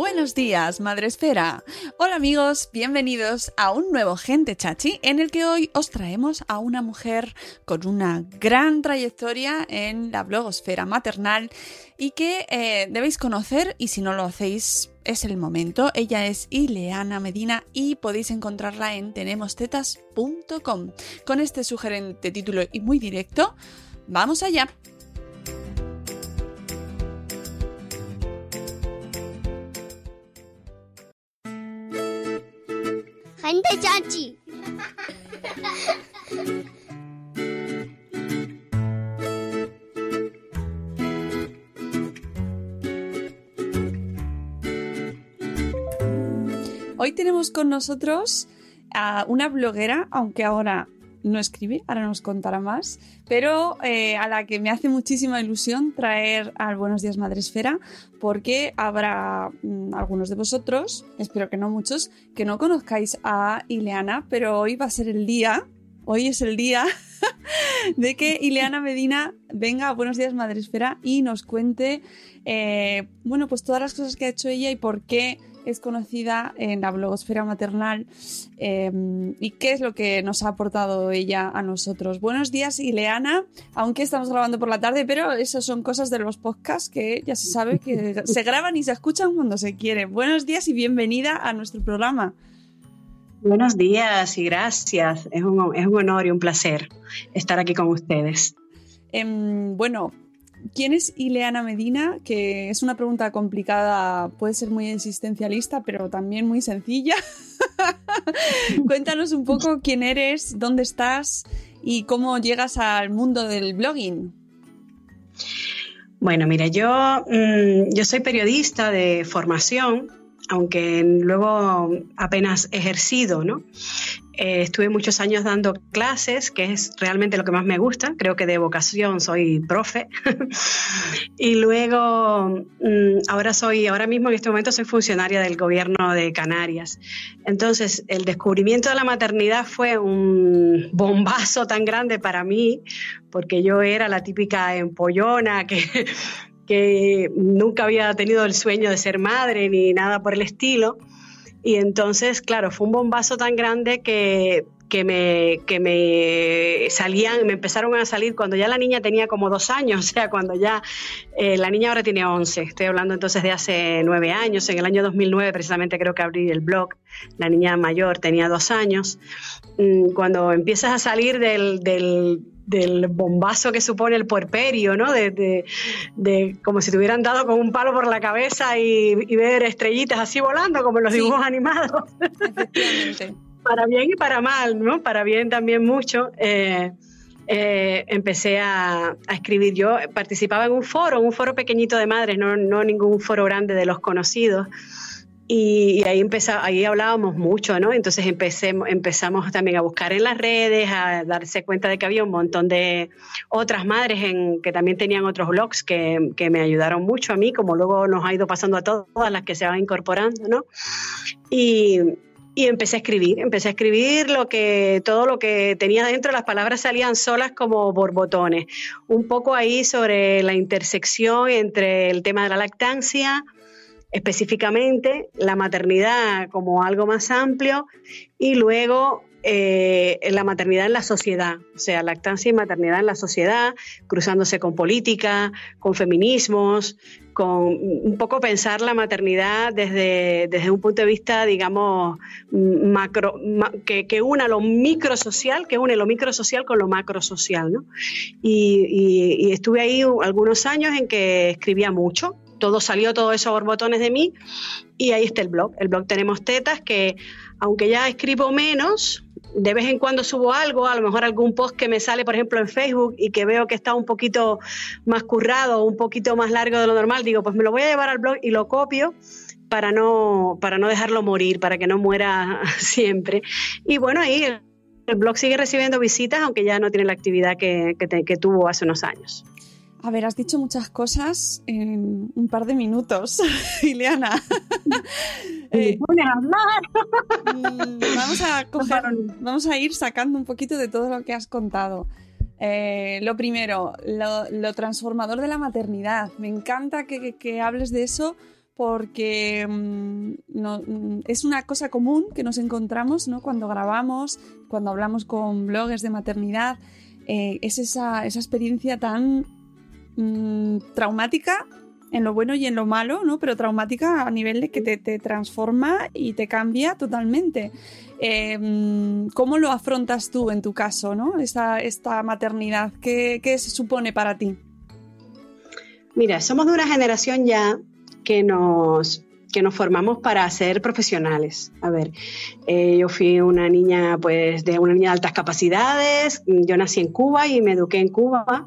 Buenos días, Madre Esfera. Hola amigos, bienvenidos a un nuevo Gente Chachi en el que hoy os traemos a una mujer con una gran trayectoria en la blogosfera maternal y que eh, debéis conocer y si no lo hacéis es el momento. Ella es Ileana Medina y podéis encontrarla en tenemostetas.com. Con este sugerente título y muy directo, vamos allá. Hoy tenemos con nosotros a una bloguera, aunque ahora no escribe, ahora nos contará más, pero eh, a la que me hace muchísima ilusión traer al Buenos Días Madresfera, porque habrá mm, algunos de vosotros, espero que no muchos, que no conozcáis a Ileana, pero hoy va a ser el día, hoy es el día de que Ileana Medina venga a Buenos Días Madresfera y nos cuente, eh, bueno, pues todas las cosas que ha hecho ella y por qué es conocida en la blogosfera maternal eh, y qué es lo que nos ha aportado ella a nosotros. Buenos días, Ileana, aunque estamos grabando por la tarde, pero esas son cosas de los podcasts que ya se sabe que se graban y se escuchan cuando se quiere. Buenos días y bienvenida a nuestro programa. Buenos días y gracias. Es un, es un honor y un placer estar aquí con ustedes. Em, bueno, ¿Quién es Ileana Medina? Que es una pregunta complicada, puede ser muy existencialista, pero también muy sencilla. Cuéntanos un poco quién eres, dónde estás y cómo llegas al mundo del blogging. Bueno, mira, yo, mm, yo soy periodista de formación, aunque luego apenas ejercido, ¿no? Eh, estuve muchos años dando clases, que es realmente lo que más me gusta. Creo que de vocación soy profe. y luego, mm, ahora soy, ahora mismo en este momento soy funcionaria del gobierno de Canarias. Entonces, el descubrimiento de la maternidad fue un bombazo tan grande para mí, porque yo era la típica empollona que que nunca había tenido el sueño de ser madre ni nada por el estilo. Y entonces, claro, fue un bombazo tan grande que, que, me, que me salían, me empezaron a salir cuando ya la niña tenía como dos años, o sea, cuando ya eh, la niña ahora tiene 11, estoy hablando entonces de hace nueve años, en el año 2009 precisamente creo que abrí el blog, la niña mayor tenía dos años, Mm, cuando empiezas a salir del, del del bombazo que supone el puerperio, ¿no? De, de, de, como si te hubieran dado con un palo por la cabeza y, y ver estrellitas así volando, como en los Sí. dibujos animados. Efectivamente. para bien y para mal, ¿no? Para bien también mucho. eh, eh, empecé a, a escribir. Yo participaba en un foro, un foro pequeñito de madres, no, no ningún foro grande de los conocidos. Y, ahí, empeza- ahí hablábamos mucho, ¿no? Entonces empecé, empezamos también a buscar en las redes, a darse cuenta de que había un montón de otras madres en, que también tenían otros blogs que, que me ayudaron mucho a mí, como luego nos ha ido pasando a todas las que se van incorporando, ¿no? Y, y empecé a escribir, empecé a escribir lo que todo lo que tenía dentro, las palabras salían solas como borbotones. Un poco ahí sobre la intersección entre el tema de la lactancia, específicamente la maternidad como algo más amplio y luego eh, la maternidad en la sociedad, o sea, lactancia y maternidad en la sociedad, cruzándose con política, con feminismos, con un poco pensar la maternidad desde, desde un punto de vista, digamos, macro, que, que, una lo microsocial, que une lo microsocial con lo macrosocial, ¿no? Y, y, estuve ahí algunos años en que escribía mucho, todo salió, todo eso borbotones de mí, y ahí está el blog. El blog tenemos tetas que, aunque ya escribo menos, de vez en cuando subo algo, a lo mejor algún post que me sale, por ejemplo, en Facebook y que veo que está un poquito más currado, un poquito más largo de lo normal, digo, pues me lo voy a llevar al blog y lo copio para no, para no dejarlo morir, para que no muera siempre. Y bueno, ahí el, blog sigue recibiendo visitas, aunque ya no tiene la actividad que, que tuvo hace unos años. A ver, has dicho muchas cosas en un par de minutos, Ileana. eh, mm, vamos, a vamos a ir sacando un poquito de todo lo que has contado. Eh, lo primero, lo, transformador de la maternidad. Me encanta que, hables de eso porque mm, mm, es una cosa común que nos encontramos ¿no? cuando grabamos, cuando hablamos con bloggers de maternidad. Eh, es esa, esa experiencia tan Mm, traumática en lo bueno y en lo malo, ¿no? Pero traumática a nivel de que te, transforma y te cambia totalmente. Em, ¿Cómo lo afrontas tú en tu caso, ¿no? Esta, maternidad, ¿qué, se supone para ti? Mira, somos de una generación ya que nos, que nos formamos para ser profesionales. A ver, eh, yo fui una niña, pues, de una niña de altas capacidades, yo nací en Cuba y me eduqué en Cuba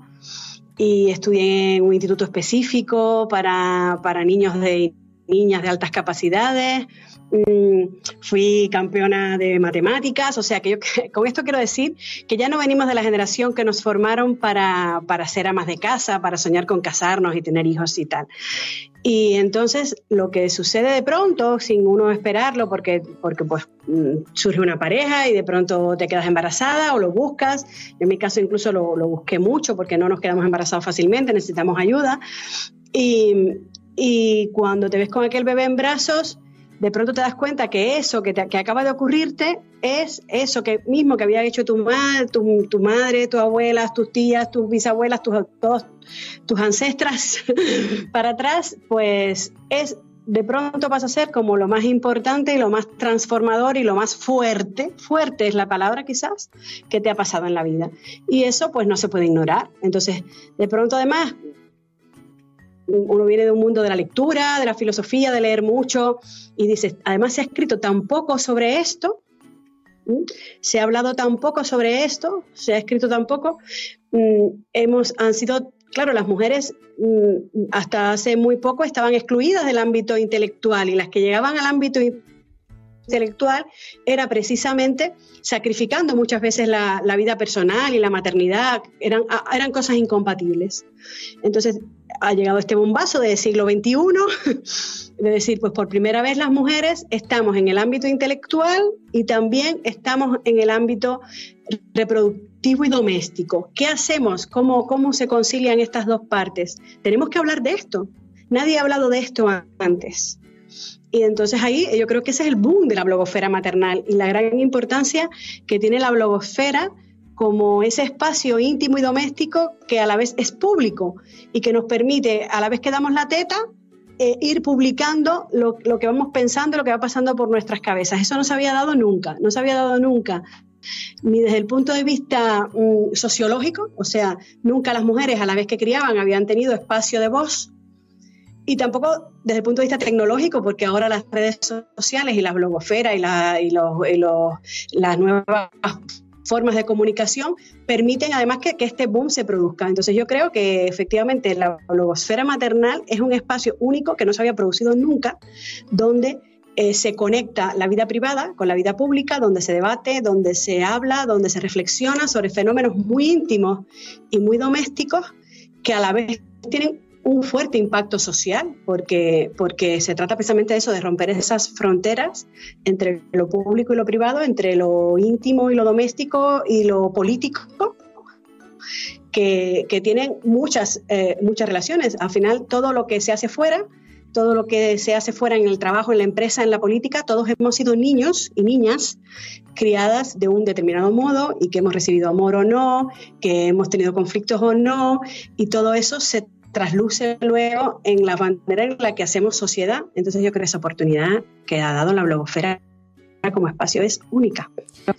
y estudié en un instituto específico para, para niños de niñas de altas capacidades. Mm, fui campeona de matemáticas, o sea que yo con esto quiero decir que ya no venimos de la generación que nos formaron para, para ser amas de casa, para soñar con casarnos y tener hijos y tal. Y entonces lo que sucede de pronto, sin uno esperarlo, porque, porque pues mm, surge una pareja y de pronto te quedas embarazada o lo buscas. En mi caso incluso lo, busqué mucho porque no nos quedamos embarazados fácilmente, necesitamos ayuda. Y cuando te ves con aquel bebé en brazos, de pronto te das cuenta que eso que, te, que acaba de ocurrirte es eso que mismo que había hecho tu, madre, tu, tu madre, tus abuelas, tus tías, tus bisabuelas, tus, todos, tus ancestras para atrás, pues es de pronto pasa a ser como lo más importante y lo más transformador y lo más fuerte, fuerte es la palabra quizás, que te ha pasado en la vida. Y eso pues no se puede ignorar. Entonces, de pronto además uno viene de un mundo de la lectura, de la filosofía, de leer mucho, y dice, además se ha escrito tan poco sobre esto, se ha hablado tan poco sobre esto, se ha escrito tan poco, mm, hemos, han sido, claro, las mujeres mm, hasta hace muy poco estaban excluidas del ámbito intelectual y las que llegaban al ámbito intelectual era precisamente sacrificando muchas veces la, la, vida personal y la maternidad, eran, eran cosas incompatibles. Entonces, ha llegado este bombazo del siglo XXI, de decir, pues por primera vez las mujeres estamos en el ámbito intelectual y también estamos en el ámbito reproductivo y doméstico. ¿Qué hacemos? ¿Cómo, cómo se concilian estas dos partes? Tenemos que hablar de esto. Nadie ha hablado de esto antes. Y entonces ahí yo creo que ese es el boom de la blogosfera maternal y la gran importancia que tiene la blogosfera como ese espacio íntimo y doméstico que a la vez es público y que nos permite, a la vez que damos la teta, eh, ir publicando lo, que vamos pensando, lo que va pasando por nuestras cabezas. Eso no se había dado nunca, no se había dado nunca, ni desde el punto de vista mm, sociológico, o sea, nunca las mujeres a la vez que criaban habían tenido espacio de voz, y tampoco desde el punto de vista tecnológico, porque ahora las redes sociales y la blogosfera y, la, y, los, y los, las nuevas formas de comunicación permiten además que, este boom se produzca. Entonces yo creo que efectivamente la blogosfera maternal es un espacio único que no se había producido nunca, donde eh, se conecta la vida privada con la vida pública, donde se debate, donde se habla, donde se reflexiona sobre fenómenos muy íntimos y muy domésticos que a la vez tienen un fuerte impacto social, porque, porque se trata precisamente de eso, de romper esas fronteras entre lo público y lo privado, entre lo íntimo y lo doméstico y lo político, que, que tienen muchas, eh, muchas relaciones. Al final, todo lo que se hace fuera, todo lo que se hace fuera en el trabajo, en la empresa, en la política, todos hemos sido niños y niñas criadas de un determinado modo y que hemos recibido amor o no, que hemos tenido conflictos o no, y todo eso se trasluce luego en la manera en la que hacemos sociedad. Entonces yo creo que esa oportunidad que ha dado la blogosfera como espacio es única.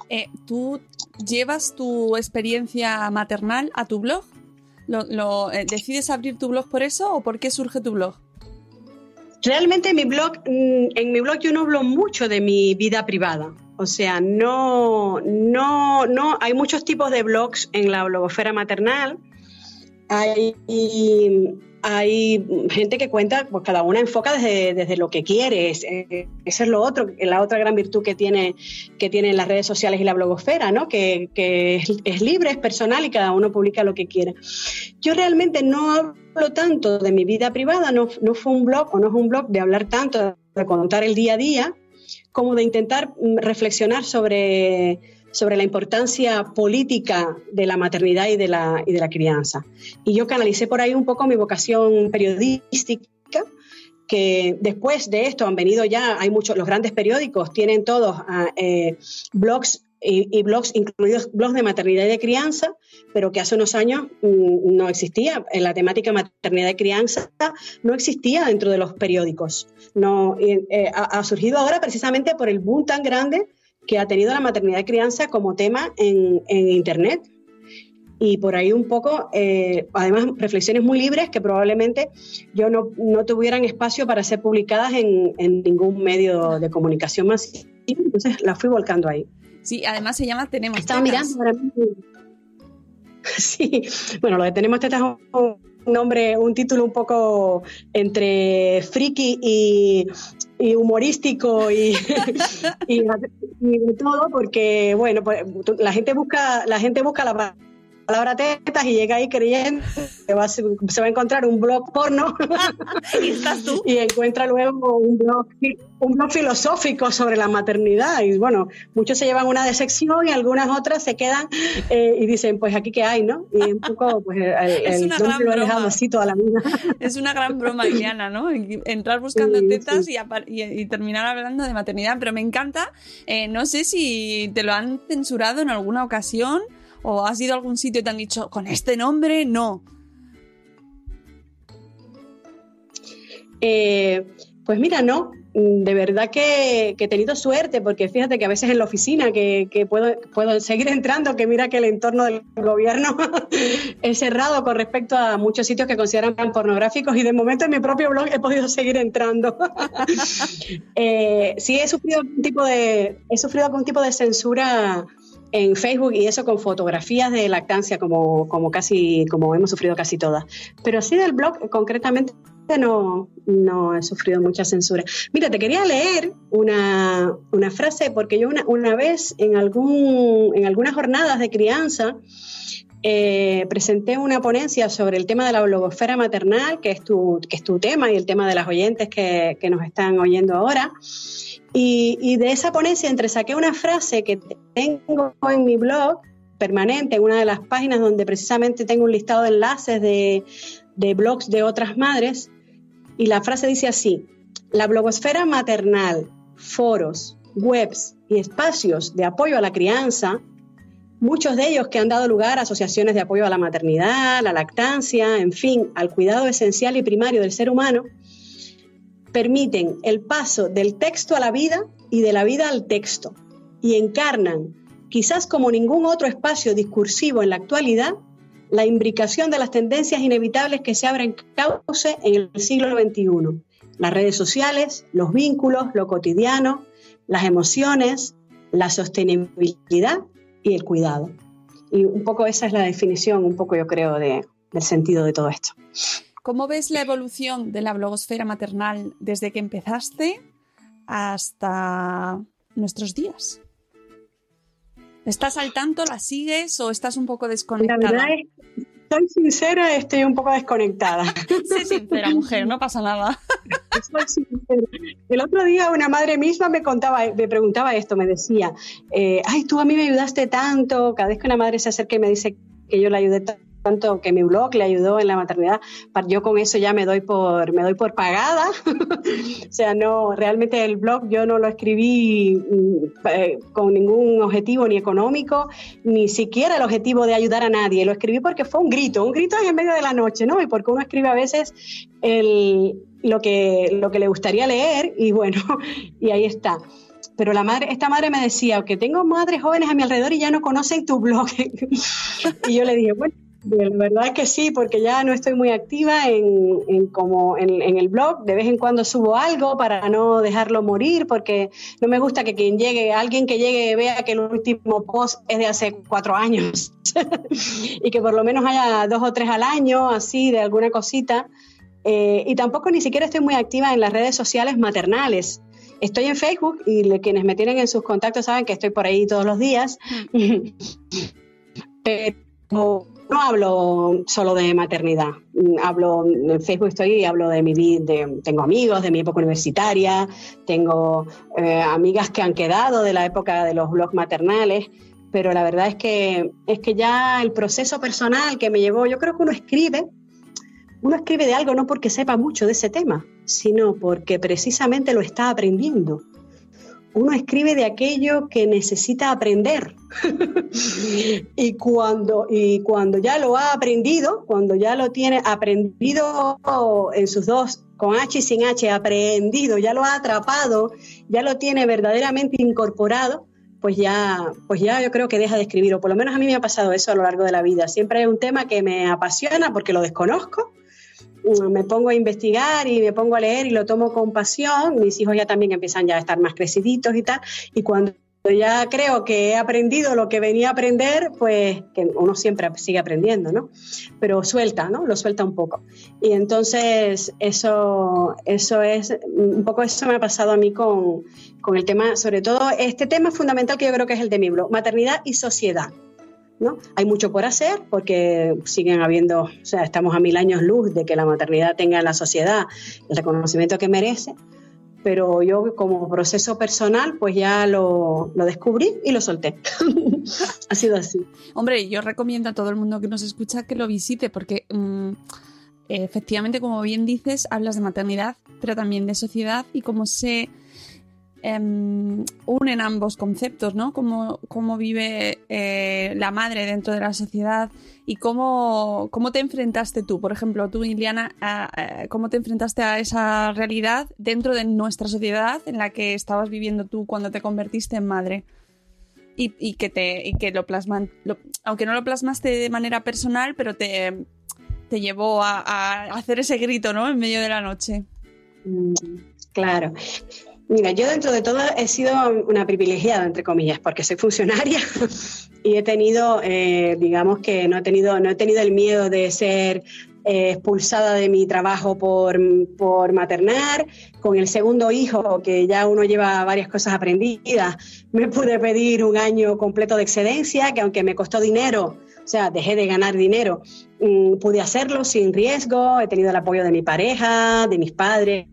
Eh, ¿Tú llevas tu experiencia maternal a tu blog? ¿Lo, eh, ¿Decides abrir tu blog por eso o por qué surge tu blog? Realmente mi blog, mm, en mi blog yo no hablo mucho de mi vida privada. O sea, no, no, no, hay muchos tipos de blogs en la blogosfera maternal hay, hay gente que cuenta, pues cada una enfoca desde, lo que quiere. Eh, eso es lo otro, la otra gran virtud que tiene, que tienen las redes sociales y la blogosfera, ¿no? Que, es, libre, es personal y cada uno publica lo que quiere. Yo realmente no hablo tanto de mi vida privada, no, no fue un blog o no es un blog de hablar tanto, de contar el día a día, como de intentar mm, reflexionar sobre sobre la importancia política de la maternidad y de la, y de la crianza. Y yo canalicé por ahí un poco mi vocación periodística, que después de esto han venido ya, hay muchos, los grandes periódicos tienen todos ah, eh, blogs y, blogs, incluidos blogs de maternidad y de crianza, pero que hace unos años mm, no existía. En la temática maternidad y crianza no existía dentro de los periódicos. No, eh, ha, surgido ahora precisamente por el boom tan grande que ha tenido la maternidad y crianza como tema en, Internet. Y por ahí un poco, eh, además, reflexiones muy libres que probablemente yo no, no tuvieran espacio para ser publicadas en, ningún medio de comunicación más. Entonces las fui volcando ahí. Sí, además se llama Tenemos Estaba mirando ahora Sí, bueno, lo de Tenemos Tetas es un nombre, un título un poco entre friki y, humorístico y, y, de todo, porque bueno, pues, la gente busca, la gente busca la palabra tetas y llega ahí creyendo que va, se va a encontrar un blog porno ¿Y, estás tú? y encuentra luego un blog, un blog filosófico sobre la maternidad y bueno, muchos se llevan una de sección y algunas otras se quedan eh, y dicen pues aquí que hay, ¿no? Y un poco pues el, el lo he dejado así toda la vida. Es una gran broma, Iliana, ¿no? Entrar buscando tetas Y, y, terminar hablando de maternidad, pero me encanta, eh, no sé si te lo han censurado en alguna ocasión ¿O has ido a algún sitio y te han dicho, con este nombre, no? Eh, pues mira, no. De verdad que, he tenido suerte, porque fíjate que a veces en la oficina que, puedo, puedo, seguir entrando, que mira que el entorno del gobierno es cerrado con respecto a muchos sitios que consideran pornográficos y de momento en mi propio blog he podido seguir entrando. eh, sí he sufrido algún tipo de, he sufrido algún tipo de censura en Facebook y eso con fotografías de lactancia como, como casi como hemos sufrido casi todas. Pero sí del blog concretamente no, no he sufrido mucha censura. Mira, te quería leer una, frase porque yo una, una, vez en, algún, en algunas jornadas de crianza eh, presenté una ponencia sobre el tema de la blogosfera maternal, que es tu, tema y el tema de las oyentes que, nos están oyendo ahora. Y, de esa ponencia entre saqué una frase que tengo en mi blog permanente, en una de las páginas donde precisamente tengo un listado de enlaces de blogs de otras madres, y la frase dice así, la blogosfera maternal, foros, webs y espacios de apoyo a la crianza, muchos de ellos que han dado lugar a asociaciones de apoyo a la maternidad, la lactancia, en fin, al cuidado esencial y primario del ser humano, permiten el paso del texto a la vida y de la vida al texto y encarnan, quizás como ningún otro espacio discursivo en la actualidad, la imbricación de las tendencias inevitables que se abren cauce en el siglo XXI. Las redes sociales, los vínculos, lo cotidiano, las emociones, la sostenibilidad y el cuidado. Y un poco esa es la definición, un poco yo creo, de, del sentido de todo esto. ¿Cómo ves la evolución de la blogosfera maternal desde que empezaste hasta nuestros días? ¿Estás al tanto? ¿La sigues o estás un poco desconectada? La verdad es, soy sincera, estoy un poco desconectada. Sé sincera, mujer, no pasa nada. Soy sincera. El otro día una madre misma me contaba, me preguntaba esto, me decía, eh, ay, tú a mí me ayudaste tanto. Cada vez que una madre se acerca y me dice que yo la ayudé tanto, tanto que mi blog le ayudó en la maternidad, yo con eso ya me doy por, me doy por pagada. o sea, no, realmente el blog yo no lo escribí mm, eh, con ningún objetivo ni económico, ni siquiera el objetivo de ayudar a nadie. Lo escribí porque fue un grito, un grito en medio de la noche, ¿no? Y porque uno escribe a veces el, lo, que, lo que le gustaría leer y bueno, y ahí está pero la madre, esta madre me decía que tengo madres jóvenes a mi alrededor y ya no conocen tu blog. y yo le dije, bueno, la verdad es que sí, porque ya no estoy muy activa en, como en, el blog. De vez en cuando subo algo para no dejarlo morir, porque no me gusta que quien llegue, alguien que llegue vea que el último post es de hace cuatro años y que por lo menos haya dos o tres al año, así, de alguna cosita. Eh, y tampoco ni siquiera estoy muy activa en las redes sociales maternales. Estoy en Facebook y quienes me tienen en sus contactos saben que estoy por ahí todos los días. Mm. Pero no hablo solo de maternidad, hablo en Facebook estoy y hablo de mi vida, tengo amigos de mi época universitaria, tengo eh, amigas que han quedado de la época de los blogs maternales, pero la verdad es que es que ya el proceso personal que me llevó, yo creo que uno escribe, uno escribe de algo no porque sepa mucho de ese tema, sino porque precisamente lo está aprendiendo uno escribe de aquello que necesita aprender. y, cuando, y cuando ya lo ha aprendido, cuando ya lo tiene aprendido en sus dos, con H y sin H, aprendido, ya lo ha atrapado, ya lo tiene verdaderamente incorporado, pues ya, pues ya yo creo que deja de escribir, o por lo menos a mí me ha pasado eso a lo largo de la vida. Siempre hay un tema que me apasiona porque lo desconozco me pongo a investigar y me pongo a leer y lo tomo con pasión. Mis hijos ya también empiezan ya a estar más creciditos y tal. Y cuando ya creo que he aprendido lo que venía a aprender, pues que uno siempre sigue aprendiendo, ¿no? Pero suelta, ¿no? Lo suelta un poco. Y entonces eso, eso es, un poco eso me ha pasado a mí con, con el tema, sobre todo este tema fundamental que yo creo que es el de mi blog, maternidad y sociedad. Hay mucho por hacer porque siguen habiendo, o sea, estamos a mil años luz de que la maternidad tenga en la sociedad el reconocimiento que merece, pero yo como proceso personal pues ya lo, descubrí y lo solté. ha sido así. Hombre, yo recomiendo a todo el mundo que nos escucha que lo visite porque... Mm, efectivamente, como bien dices, hablas de maternidad, pero también de sociedad y cómo se Em, unen ambos conceptos, ¿no? Cómo, cómo vive eh, la madre dentro de la sociedad y cómo, cómo te enfrentaste tú, por ejemplo, tú, Iliana, cómo te enfrentaste a esa realidad dentro de nuestra sociedad en la que estabas viviendo tú cuando te convertiste en madre. Y, que te que lo plasman, aunque no lo plasmaste de manera personal, pero te, te llevó a, a hacer ese grito, ¿no? En medio de la noche. Mm, claro. Mira, yo dentro de todo he sido una privilegiada, entre comillas, porque soy funcionaria y he tenido, eh, digamos que no he tenido, no he tenido el miedo de ser eh, expulsada de mi trabajo por, por, maternar. Con el segundo hijo, que ya uno lleva varias cosas aprendidas, me pude pedir un año completo de excedencia, que aunque me costó dinero, o sea, dejé de ganar dinero, mm, pude hacerlo sin riesgo, he tenido el apoyo de mi pareja, de mis padres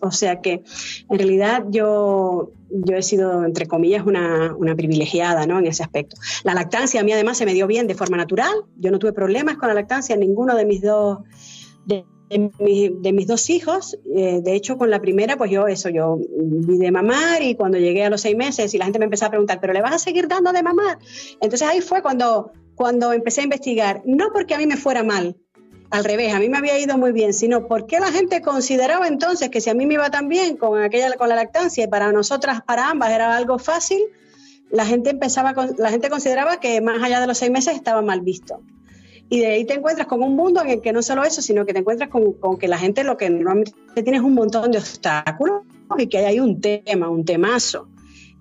o sea que en realidad yo, yo he sido, entre comillas, una, privilegiada ¿no? en ese aspecto. La lactancia a mí además se me dio bien de forma natural. Yo no tuve problemas con la lactancia, ninguno de mis dos... De, mis dos hijos, eh, de hecho con la primera, pues yo eso, yo vi de mamar y cuando llegué a los seis meses y la gente me empezó a preguntar, ¿pero le vas a seguir dando de mamar? Entonces ahí fue cuando, cuando empecé a investigar, no porque a mí me fuera mal, al revés, a mí me había ido muy bien, sino porque la gente consideraba entonces que si a mí me iba tan bien con aquella con la lactancia y para nosotras, para ambas era algo fácil, la gente empezaba, la gente consideraba que más allá de los seis meses estaba mal visto. Y de ahí te encuentras con un mundo en el que no solo eso, sino que te encuentras con, con que la gente lo que normalmente tiene es un montón de obstáculos y que hay un tema, un temazo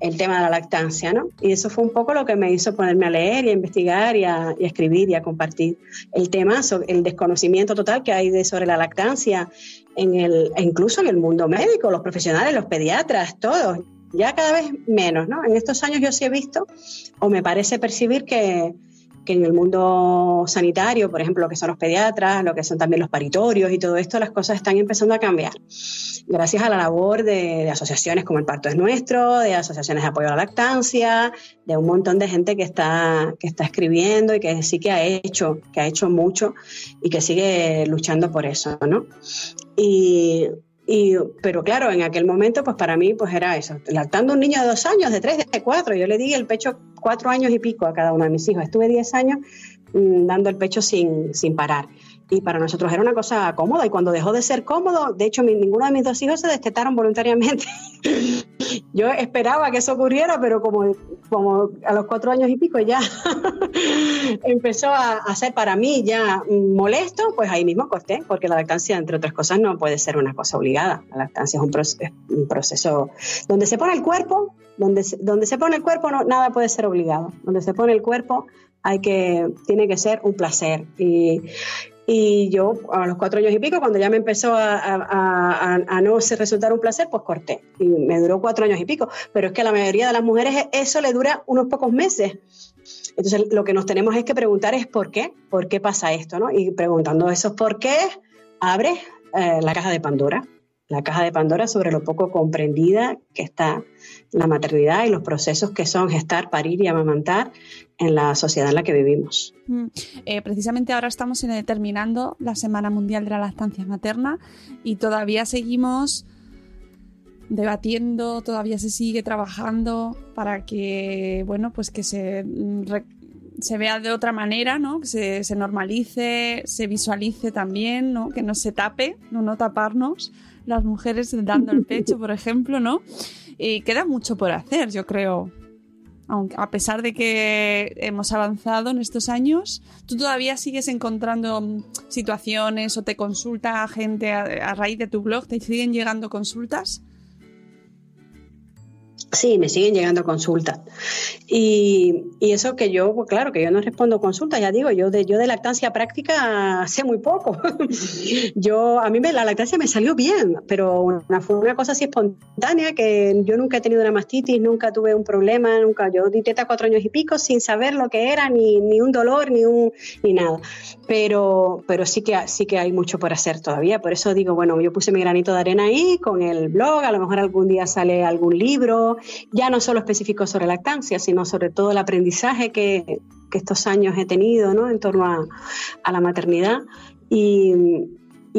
el tema de la lactancia, ¿no? Y eso fue un poco lo que me hizo ponerme a leer y a investigar y a, escribir y a compartir el tema, el desconocimiento total que hay de sobre la lactancia, en el, incluso en el mundo médico, los profesionales, los pediatras, todos, ya cada vez menos, ¿no? En estos años yo sí he visto, o me parece percibir que, que en el mundo sanitario, por ejemplo, lo que son los pediatras, lo que son también los paritorios y todo esto, las cosas están empezando a cambiar. Gracias a la labor de, de asociaciones como el Parto es Nuestro, de asociaciones de apoyo a la lactancia, de un montón de gente que está, que está escribiendo y que sí que ha hecho, que ha hecho mucho y que sigue luchando por eso, ¿no? Y y, pero claro, en aquel momento, pues para mí, pues era eso, lactando un niño de dos años, de tres, de cuatro. Yo le di el pecho cuatro años y pico a cada uno de mis hijos. Estuve diez años mm, dando el pecho sin, sin parar y para nosotros era una cosa cómoda y cuando dejó de ser cómodo, de hecho ninguno de mis dos hijos se destetaron voluntariamente. Yo esperaba que eso ocurriera, pero como, como a los cuatro años y pico ya empezó a, ser para mí ya molesto, pues ahí mismo corté, porque la lactancia, entre otras cosas, no puede ser una cosa obligada. La lactancia es un, proceso donde se pone el cuerpo, donde donde se pone el cuerpo nada puede ser obligado. Donde se pone el cuerpo hay que, tiene que ser un placer. Y yo, a los cuatro años y pico, cuando ya me empezó a, no resultar un placer, pues corté. Y me duró cuatro años y pico. Pero es que a la mayoría de las mujeres eso le dura unos pocos meses. Entonces, lo que nos tenemos es que preguntar es por qué, por qué pasa esto, ¿no? Y preguntando esos por qué, abre eh, la caja de Pandora la caja de Pandora sobre lo poco comprendida que está la maternidad y los procesos que son gestar, parir y amamantar en la sociedad en la que vivimos. Mm. Eh, precisamente ahora estamos terminando la Semana Mundial de la Lactancia Materna y todavía seguimos debatiendo, todavía se sigue trabajando para que, bueno, pues que se, mm, se vea de otra manera, ¿no? Que se, se, normalice, se visualice también, ¿no? Que no se tape, no, no taparnos las mujeres dando el pecho, por ejemplo, ¿no? Y queda mucho por hacer, yo creo. Aunque, a pesar de que hemos avanzado en estos años, ¿tú todavía sigues encontrando situaciones o te consulta gente a raíz de tu blog? ¿Te siguen llegando consultas? Sí, me siguen llegando consultas. Y, eso que yo, pues claro, que yo no respondo consultas, ya digo, yo de, yo de lactancia práctica sé muy poco. yo, a mí me, la lactancia me salió bien, pero una, fue una cosa así espontánea, que yo nunca he tenido una mastitis, nunca tuve un problema, nunca, yo di teta cuatro años y pico sin saber lo que era, ni, ni un dolor, ni un, ni nada. Pero, pero sí que, sí que hay mucho por hacer todavía, por eso digo, bueno, yo puse mi granito de arena ahí con el blog, a lo mejor algún día sale algún libro, ya no solo específico sobre lactancia, sino sobre todo el aprendizaje que, estos años he tenido ¿no? en torno a, la maternidad y,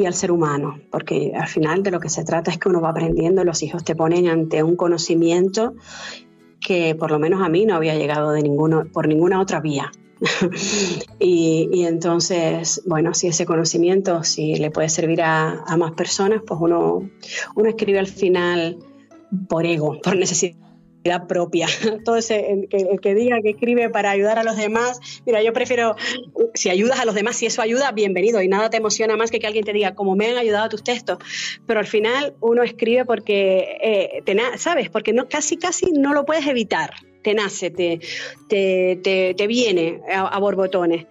al ser humano, porque al final de lo que se trata es que uno va aprendiendo, los hijos te ponen ante un conocimiento que por lo menos a mí no había llegado de ninguno, por ninguna otra vía. y, entonces, bueno, si ese conocimiento, si le puede servir a, a más personas, pues uno, uno escribe al final por ego, por necesidad propia. Todo ese que, diga que escribe para ayudar a los demás, mira, yo prefiero, si ayudas a los demás, si eso ayuda, bienvenido. Y nada te emociona más que que alguien te diga, como me han ayudado tus textos. Pero al final uno escribe porque, eh, te ¿sabes? Porque no, casi, casi no lo puedes evitar. Te nace, te, te, te, viene a borbotones.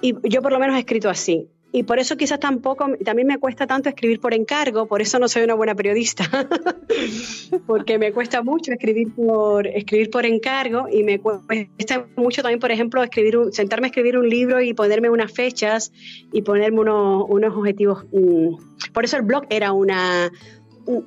Y yo por lo menos he escrito así y por eso quizás tampoco, también me cuesta tanto escribir por encargo, por eso no soy una buena periodista, porque me cuesta mucho escribir por, escribir por encargo y me cuesta mucho también, por ejemplo, escribir sentarme a escribir un libro y ponerme unas fechas y ponerme unos, unos objetivos. Mm. Por eso el blog era una,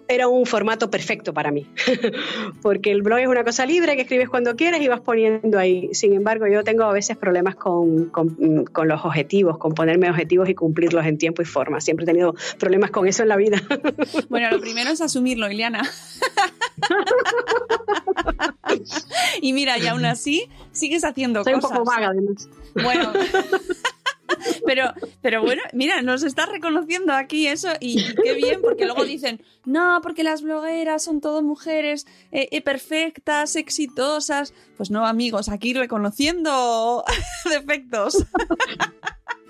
era un formato perfecto para mí, porque el blog es una cosa libre que escribes cuando quieres y vas poniendo ahí. Sin embargo, yo tengo a veces problemas con, con, con, los objetivos, con ponerme objetivos y cumplirlos en tiempo y forma. Siempre he tenido problemas con eso en la vida. Bueno, lo primero es asumirlo, Ileana. y mira, y aún así sigues haciendo Soy cosas. un poco vaga, además. Bueno. Pero, pero bueno, mira, nos está reconociendo aquí eso y, qué bien, porque luego dicen, no, porque las blogueras son todo mujeres eh, eh, perfectas, exitosas. Pues no, amigos, aquí reconociendo defectos.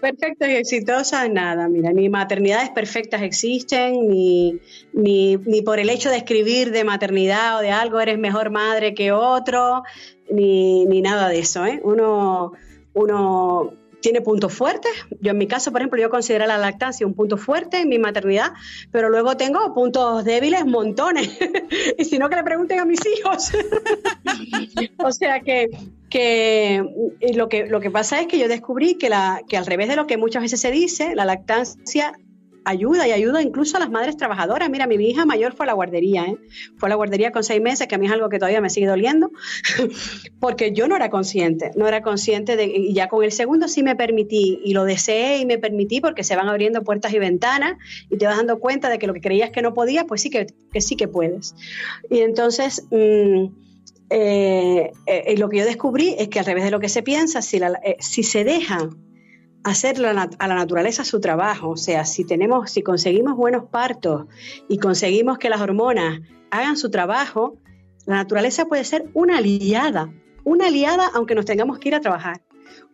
Perfectas y exitosas, nada, mira, ni maternidades perfectas existen, ni, ni, ni, por el hecho de escribir de maternidad o de algo eres mejor madre que otro, ni, ni nada de eso, ¿eh? Uno, uno tiene puntos fuertes. Yo en mi caso, por ejemplo, yo considero la lactancia un punto fuerte en mi maternidad, pero luego tengo puntos débiles montones. y si no, que le pregunten a mis hijos. o sea que, que, lo que lo que pasa es que yo descubrí que, la, que al revés de lo que muchas veces se dice, la lactancia ayuda y ayuda incluso a las madres trabajadoras. Mira, mi hija mayor fue a la guardería, ¿eh? fue a la guardería con seis meses, que a mí es algo que todavía me sigue doliendo, porque yo no era consciente, no era consciente de, y ya con el segundo sí me permití, y lo deseé y me permití porque se van abriendo puertas y ventanas y te vas dando cuenta de que lo que creías que no podías, pues sí que, sí que puedes. Y entonces... Mm, eh, eh, lo que yo descubrí es que al revés de lo que se piensa, si, si se deja hacer a la naturaleza su trabajo. O sea, si tenemos, si conseguimos buenos partos y conseguimos que las hormonas hagan su trabajo, la naturaleza puede ser una aliada, una aliada aunque nos tengamos que ir a trabajar,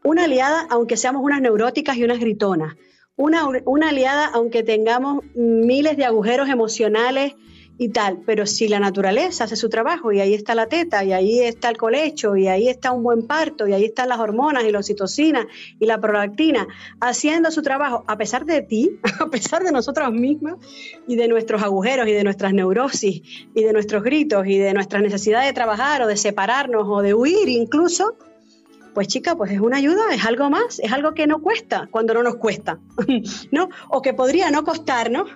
una aliada aunque seamos unas neuróticas y unas gritonas, una, una aliada aunque tengamos miles de agujeros emocionales y tal, pero si la naturaleza hace su trabajo y ahí está la teta y ahí está el colecho y ahí está un buen parto y ahí están las hormonas y la oxitocina y la prolactina haciendo su trabajo a pesar de ti, a pesar de nosotras mismas y de nuestros agujeros y de nuestras neurosis y de nuestros gritos y de nuestras necesidades de trabajar o de separarnos o de huir incluso, pues chica, pues es una ayuda, es algo más, es algo que no cuesta cuando no nos cuesta, ¿no? O que podría no costarnos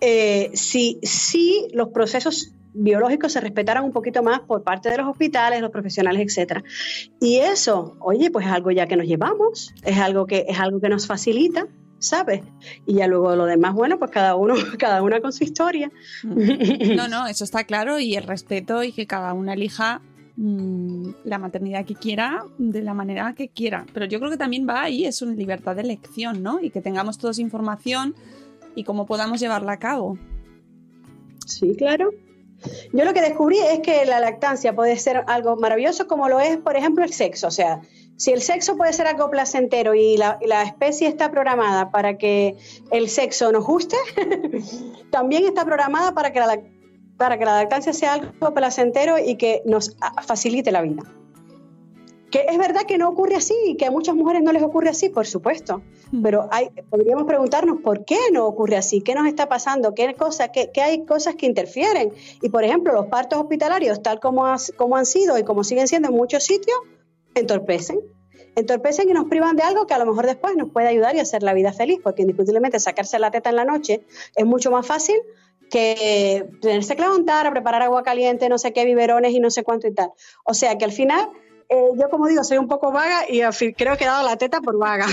eh, si, si los procesos biológicos se respetaran un poquito más por parte de los hospitales, los profesionales, etcétera. Y eso, oye, pues es algo ya que nos llevamos, es algo que es algo que nos facilita, ¿sabes? Y ya luego lo demás, bueno, pues cada uno, cada una con su historia. Mm. No, no, eso está claro y el respeto y que cada una elija mm, la maternidad que quiera de la manera que quiera. Pero yo creo que también va ahí, es una libertad de elección, ¿no? Y que tengamos todos información y cómo podamos llevarla a cabo. Sí, claro. Yo lo que descubrí es que la lactancia puede ser algo maravilloso como lo es, por ejemplo, el sexo. O sea, si el sexo puede ser algo placentero y la, especie está programada para que el sexo nos guste, también está programada para que, la, para que la lactancia sea algo placentero y que nos facilite la vida. Que es verdad que no ocurre así y que a muchas mujeres no les ocurre así, por supuesto. Mm. Pero hay, podríamos preguntarnos por qué no ocurre así, qué nos está pasando, qué, cosa, qué, hay cosas que interfieren. Y por ejemplo, los partos hospitalarios, tal como, como han sido y como siguen siendo en muchos sitios, entorpecen. Entorpecen y nos privan de algo que a lo mejor después nos puede ayudar y hacer la vida feliz, porque indiscutiblemente sacarse la teta en la noche es mucho más fácil que tenerse que levantar, a preparar agua caliente, no sé qué, biberones y no sé cuánto y tal. O sea que al final eh, yo como digo, soy un poco vaga y creo que he dado la teta por vaga.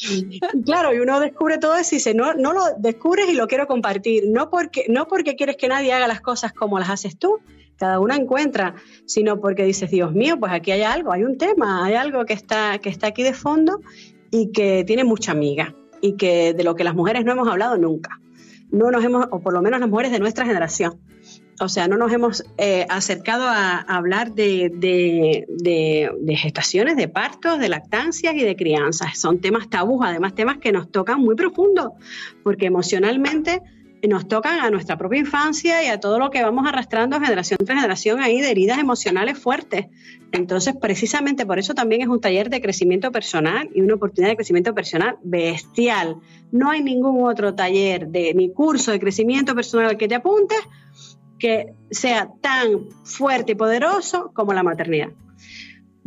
y claro, y uno descubre todo eso y dice, no, no lo descubres y lo quiero compartir, no porque, no porque quieres que nadie haga las cosas como las haces tú, cada una encuentra, sino porque dices, Dios mío, pues aquí hay algo, hay un tema, hay algo que está, que está aquí de fondo y que tiene mucha amiga y que de lo que las mujeres no hemos hablado nunca. No nos hemos, o por lo menos las mujeres de nuestra generación o sea, no nos hemos eh, acercado a, hablar de, gestaciones, de partos, de lactancias y de crianzas. Son temas tabús, además temas que nos tocan muy profundo, porque emocionalmente nos tocan a nuestra propia infancia y a todo lo que vamos arrastrando generación tras generación ahí de heridas emocionales fuertes. Entonces, precisamente por eso también es un taller de crecimiento personal y una oportunidad de crecimiento personal bestial. No hay ningún otro taller de ni curso de crecimiento personal al que te apuntes que sea tan fuerte y poderoso como la maternidad.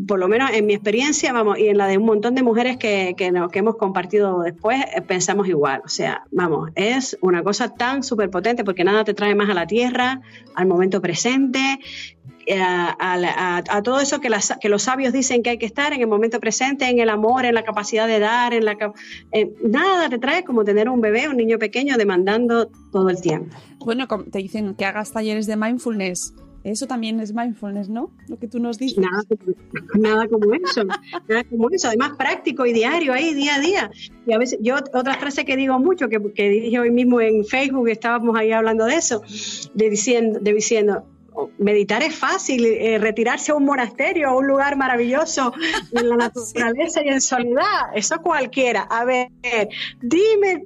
Por lo menos en mi experiencia, vamos, y en la de un montón de mujeres que, que, que hemos compartido después, eh, pensamos igual. O sea, vamos, es una cosa tan súper potente porque nada te trae más a la tierra, al momento presente, eh, a, todo eso que, que, los sabios dicen que hay que estar en el momento presente, en el amor, en la capacidad de dar, en la nada te trae como tener un bebé, un niño pequeño demandando todo el tiempo. Bueno, te dicen que hagas talleres de mindfulness. Eso también es mindfulness, ¿no? Lo que tú nos dices. Nada, nada como eso, nada como eso. Además, práctico y diario ahí, día a día. Y a veces, yo, otra frase que digo mucho, que, que dije hoy mismo en Facebook, estábamos ahí hablando de eso, de diciendo, de diciendo meditar es fácil, eh, retirarse a un monasterio, a un lugar maravilloso en la naturaleza y en soledad, eso cualquiera. A ver, dime,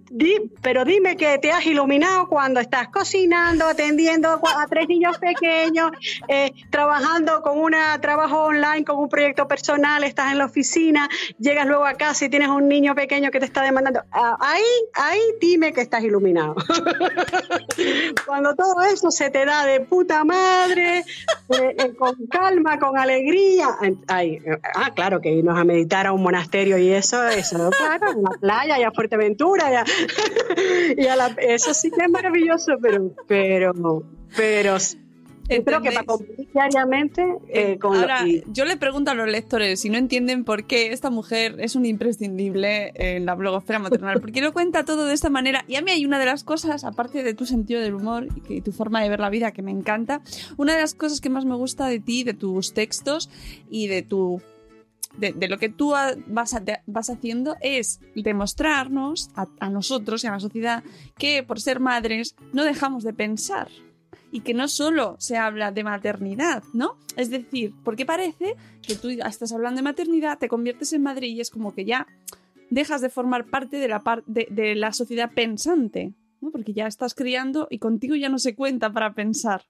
pero dime que te has iluminado cuando estás cocinando, atendiendo a tres niños pequeños, eh, trabajando con un trabajo online, con un proyecto personal, estás en la oficina, llegas luego a casa y tienes un niño pequeño que te está demandando. Ah, ahí, ahí dime que estás iluminado. cuando todo eso se te da de puta madre, eh, eh, con calma, con alegría. Ay, ah, claro, que irnos a meditar a un monasterio y eso, eso, claro, en la playa y a Fuerteventura, ya. y a la, eso sí que es maravilloso, pero, pero, pero Espero que para competir diariamente eh, con Ahora, yo le pregunto a los lectores si no entienden por qué esta mujer es un imprescindible en la blogosfera maternal, porque lo cuenta todo de esta manera. Y a mí hay una de las cosas, aparte de tu sentido del humor y que, tu forma de ver la vida que me encanta, una de las cosas que más me gusta de ti, de tus textos y de tu de, lo que tú vas, vas, haciendo es demostrarnos a, a, nosotros y a la sociedad que por ser madres no dejamos de pensar y que no solo se habla de maternidad, ¿no? Es decir, porque parece que tú estás hablando de maternidad, te conviertes en madre y es como que ya dejas de formar parte de la, de, la sociedad pensante, ¿no? Porque ya estás criando y contigo ya no se cuenta para pensar.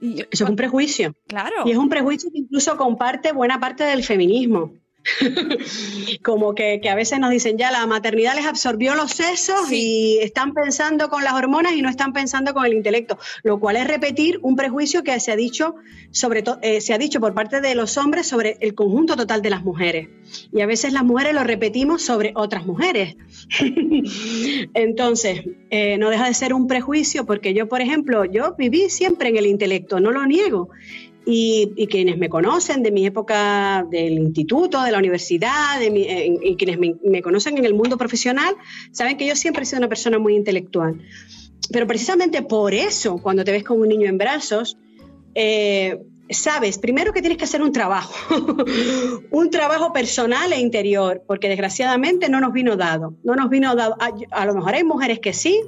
Eso es un prejuicio. Claro. Y es un prejuicio que incluso comparte buena parte del feminismo. como que, a veces nos dicen ya la maternidad les absorbió los sesos y están pensando con las hormonas y no están pensando con el intelecto, lo cual es repetir un prejuicio que se ha dicho sobre eh, se ha dicho por parte de los hombres sobre el conjunto total de las mujeres. Y a veces las mujeres lo repetimos sobre otras mujeres. Entonces eh, no deja de ser un prejuicio porque yo por ejemplo yo viví siempre en el intelecto, no lo niego y, quienes me conocen de mi época del instituto, de la universidad, y quienes me, conocen en el mundo profesional, saben que yo siempre he sido una persona muy intelectual. Pero precisamente por eso, cuando te ves con un niño en brazos, eh, sabes, primero que tienes que hacer un trabajo, un trabajo personal e interior, porque desgraciadamente no nos vino dado, no nos vino dado, a, lo mejor hay mujeres que sí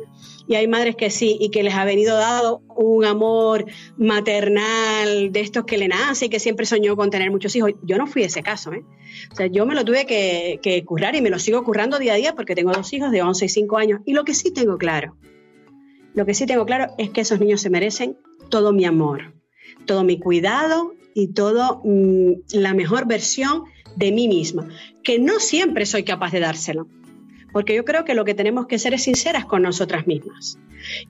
y hay madres que sí y que les ha venido dado un amor maternal de estos que le nace y que siempre soñó con tener muchos hijos. Yo no fui ese caso, ¿eh? O sea, yo me lo tuve que, que currar y me lo sigo currando día a día porque tengo dos hijos de 11 y 5 años y lo que sí tengo claro, lo que sí tengo claro es que esos niños se merecen todo mi amor todo mi cuidado y toda mm, la mejor versión de mí misma, que no siempre soy capaz de dárselo, porque yo creo que lo que tenemos que ser es sinceras con nosotras mismas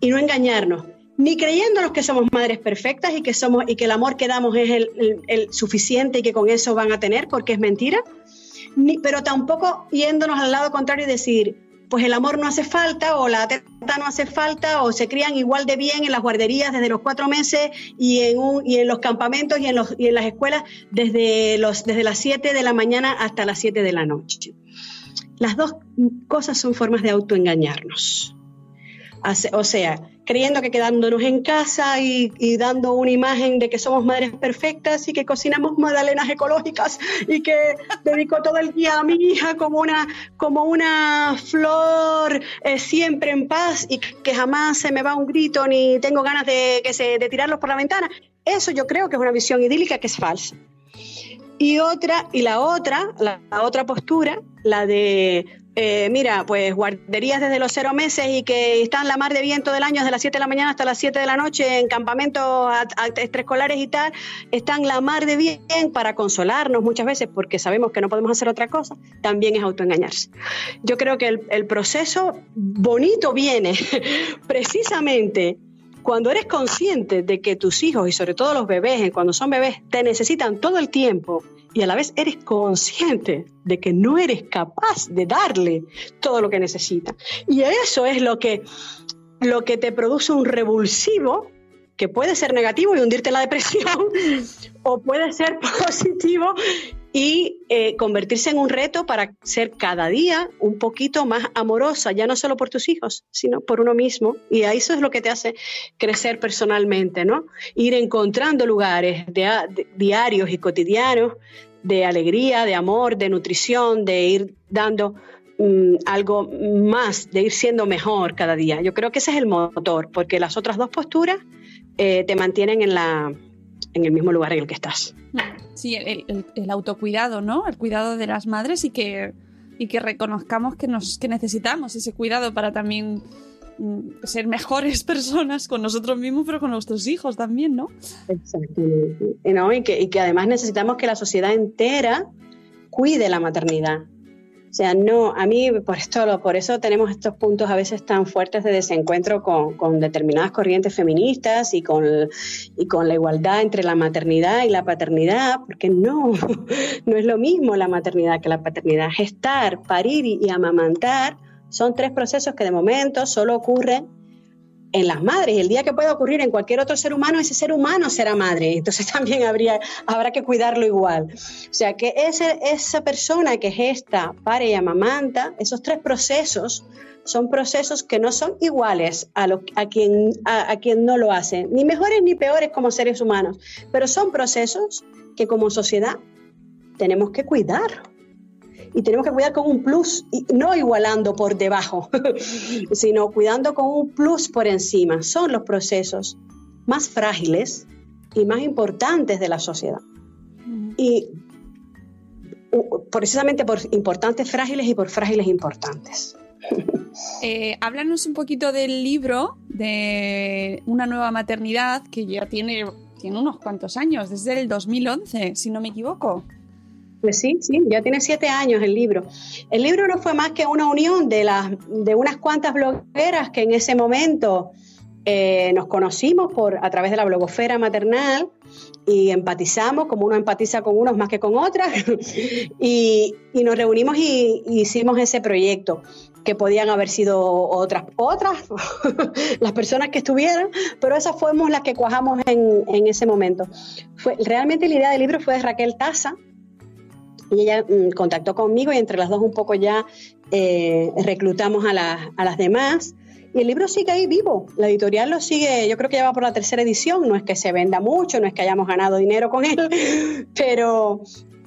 y no engañarnos, ni creyéndonos que somos madres perfectas y que, somos, y que el amor que damos es el, suficiente y que con eso van a tener, porque es mentira, ni, pero tampoco yéndonos al lado contrario y decir, pues el amor no hace falta o la teta no hace falta o se crían igual de bien en las guarderías desde los cuatro meses y en, un, y en los campamentos y en, los, y en las escuelas desde, los, desde las 7 de la mañana hasta las 7 de la noche. Las dos cosas son formas de autoengañarnos. O sea, creyendo que quedándonos en casa y, dando una imagen de que somos madres perfectas y que cocinamos magdalenas ecológicas y que dedico todo el día a mi hija como una, como una flor eh, siempre en paz y que jamás se me va un grito ni tengo ganas de, que se, de tirarlos por la ventana. Eso yo creo que es una visión idílica que es falsa. Y otra, y la otra, la otra postura, la de eh, mira, pues guarderías desde los cero meses y que están la mar de viento del año desde las 7 de la mañana hasta las 7 de la noche en campamentos extraescolares y tal, están la mar de bien para consolarnos muchas veces porque sabemos que no podemos hacer otra cosa, también es autoengañarse. Yo creo que el, el proceso bonito viene precisamente cuando eres consciente de que tus hijos y sobre todo los bebés, cuando son bebés, te necesitan todo el tiempo y a la vez eres consciente de que no eres capaz de darle todo lo que necesita. Y eso es lo que, lo que te produce un revulsivo que puede ser negativo y hundirte en la depresión, o puede ser positivo y eh, convertirse en un reto para ser cada día un poquito más amorosa, ya no solo por tus hijos, sino por uno mismo. Y eso es lo que te hace crecer personalmente, ¿no? Ir encontrando lugares diarios y cotidianos de alegría, de amor, de nutrición, de ir dando mm, algo más, de ir siendo mejor cada día. Yo creo que ese es el motor, porque las otras dos posturas eh, te mantienen en, la, en el mismo lugar en el que estás. Sí, el, el- autocuidado, ¿no? El cuidado de las madres y que, y que reconozcamos que, nos, que necesitamos ese cuidado para también mm, ser mejores personas con nosotros mismos, pero con nuestros hijos también, ¿no? Exactamente. Y, ¿no? y, que, y que además necesitamos que la sociedad entera cuide la maternidad. O sea, no, a mí por esto, por eso tenemos estos puntos a veces tan fuertes de desencuentro con, con determinadas corrientes feministas y con, y con la igualdad entre la maternidad y la paternidad, porque no, no es lo mismo la maternidad que la paternidad. Gestar, parir y amamantar son tres procesos que de momento solo ocurren en las madres el día que pueda ocurrir en cualquier otro ser humano, ese ser humano será madre. Entonces también habría, habrá que cuidarlo igual. O sea que ese, esa persona que gesta, pare y amamanta, esos tres procesos son procesos que no son iguales a, lo, a, quien, a quien no lo hace, ni mejores ni peores como seres humanos, pero son procesos que como sociedad tenemos que cuidar y tenemos que cuidar con un plus, y no igualando por debajo, sino cuidando con un plus por encima. Son los procesos más frágiles y más importantes de la sociedad. Y precisamente por importantes frágiles y por frágiles importantes. Eh, háblanos un poquito del libro de Una nueva maternidad que ya tiene, tiene unos cuantos años, desde el 2011, si no me equivoco. Pues sí, sí, ya tiene siete años el libro. El libro no fue más que una unión de, las, de unas cuantas blogueras que en ese momento eh, nos conocimos por, a través de la blogosfera maternal y empatizamos, como uno empatiza con unos más que con otras, y, y nos reunimos y, y hicimos ese proyecto que podían haber sido otras, otras las personas que estuvieran, pero esas fuimos las que cuajamos en, en ese momento. Fue, realmente la idea del libro fue de Raquel Taza, y ella mm, contactó conmigo y entre las dos un poco ya eh, reclutamos a, la- a las demás. Y el libro sigue ahí vivo, la editorial lo sigue, yo creo que ya va por la tercera edición, no es que se venda mucho, no es que hayamos ganado dinero con él, pero,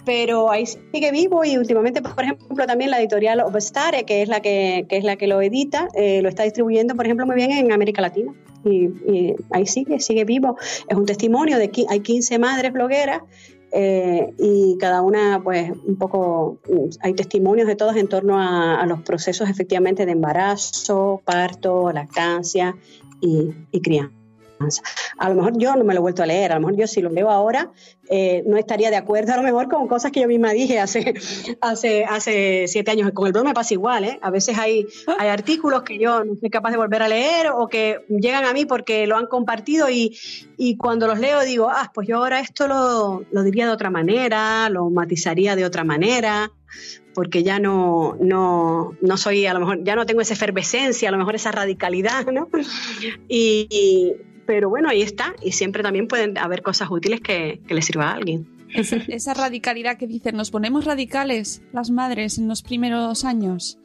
pero ahí sigue vivo y últimamente, por ejemplo, también la editorial Obstare, que es la que, que es la que lo edita, eh, lo está distribuyendo, por ejemplo, muy bien en América Latina. Y, y ahí sigue, sigue vivo. Es un testimonio de que hay 15 madres blogueras eh, y cada una, pues, un poco, mm, hay testimonios de todas en torno a, los procesos efectivamente de embarazo, parto, lactancia y, y crianza. A lo mejor yo no me lo he vuelto a leer, a lo mejor yo si lo leo ahora eh, no estaría de acuerdo a lo mejor con cosas que yo misma dije hace, hace, hace siete años. Con el blog me pasa igual, ¿eh? A veces hay, hay artículos que yo no soy capaz de volver a leer o que llegan a mí porque lo han compartido y, y cuando los leo digo, ah, pues yo ahora esto lo, lo diría de otra manera, lo matizaría de otra manera, porque ya no, no, no soy, a lo mejor, ya no tengo esa efervescencia, a lo mejor esa radicalidad, ¿no? Y, pero bueno, ahí está, y siempre también pueden haber cosas útiles que, que le sirva a alguien. Esa, esa radicalidad que dicen, nos ponemos radicales las madres en los primeros años.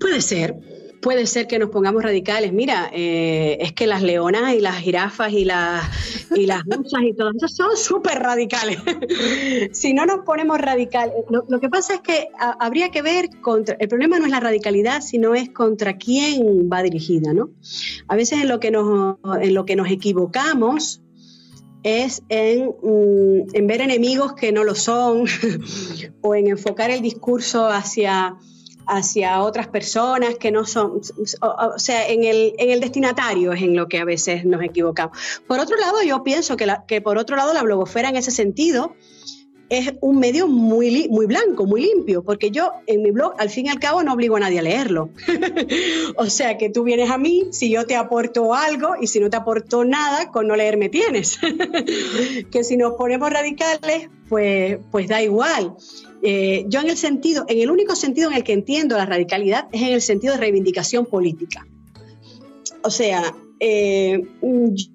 Puede ser, puede ser que nos pongamos radicales. Mira, eh, es que las leonas y las jirafas y las y las musas y todas esas son súper radicales. si no nos ponemos radicales, lo, lo que pasa es que habría que ver contra. El problema no es la radicalidad, sino es contra quién va dirigida, ¿no? A veces en lo que nos, en lo que nos equivocamos es en, mm, en ver enemigos que no lo son o en enfocar el discurso hacia hacia otras personas que no son, o, sea, en el, en el destinatario es en lo que a veces nos equivocamos. Por otro lado, yo pienso que, la- que por otro lado la blogosfera en ese sentido es un medio muy, muy blanco, muy limpio, porque yo en mi blog al fin y al cabo no obligo a nadie a leerlo. o sea que tú vienes a mí si yo te aporto algo y si no te aporto nada, con no leer me tienes. que si nos ponemos radicales, pues, pues da igual. Eh, yo en el sentido, en el único sentido en el que entiendo la radicalidad es en el sentido de reivindicación política. O sea, eh,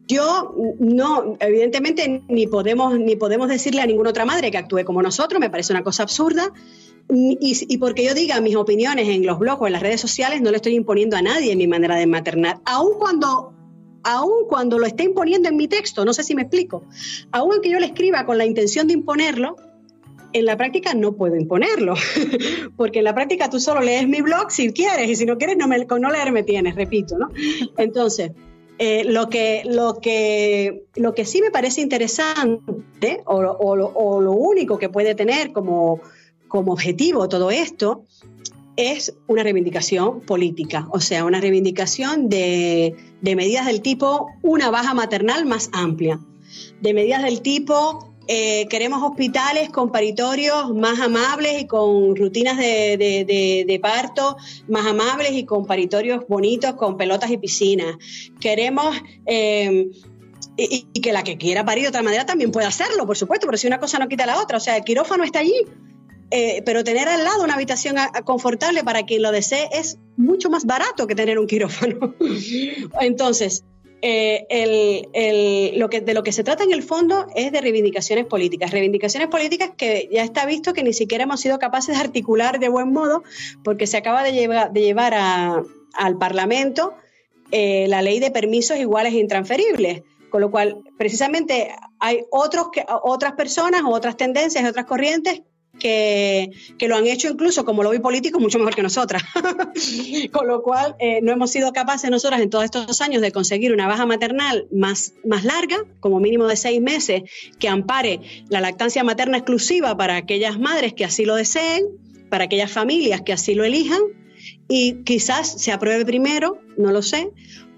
yo no, evidentemente ni podemos, ni podemos decirle a ninguna otra madre que actúe como nosotros, me parece una cosa absurda. Y, y porque yo diga mis opiniones en los blogs o en las redes sociales, no le estoy imponiendo a nadie mi manera de maternar, aun cuando aun cuando lo esté imponiendo en mi texto, no sé si me explico, aun aunque yo le escriba con la intención de imponerlo, en la práctica no puedo imponerlo, porque en la práctica tú solo lees mi blog si quieres y si no quieres no, me, con no leer me tienes, repito, ¿no? Entonces, Eh, lo, que, lo, que, lo que sí me parece interesante, o, o lo único que puede tener como, como objetivo todo esto, es una reivindicación política, o sea, una reivindicación de, de medidas del tipo una baja maternal más amplia, de medidas del tipo eh, queremos hospitales con paritorios más amables y con rutinas de, parto más amables y con paritorios bonitos, con pelotas y piscinas. Queremos... eh, y, que la que quiera parir de otra manera también puede hacerlo, por supuesto, pero si una cosa no quita la otra. O sea, el quirófano está allí, eh, pero tener al lado una habitación confortable para quien lo desee es mucho más barato que tener un quirófano. Entonces, eh, el- lo que, de lo que se trata en el fondo es de reivindicaciones políticas. Reivindicaciones políticas que ya está visto que ni siquiera hemos sido capaces de articular de buen modo porque se acaba de llevar, de llevar a- al Parlamento eh, la ley de permisos iguales e intransferibles. Con lo cual, precisamente, hay otros que, otras personas otras tendencias otras corrientes que, que lo han hecho incluso como lobby político mucho mejor que nosotras. Con lo cual, eh, no hemos sido capaces nosotras en todos estos años de conseguir una baja maternal más, más larga, como mínimo de seis meses, que ampare la lactancia materna exclusiva para aquellas madres que así lo deseen, para aquellas familias que así lo elijan, y quizás se apruebe primero, no lo sé,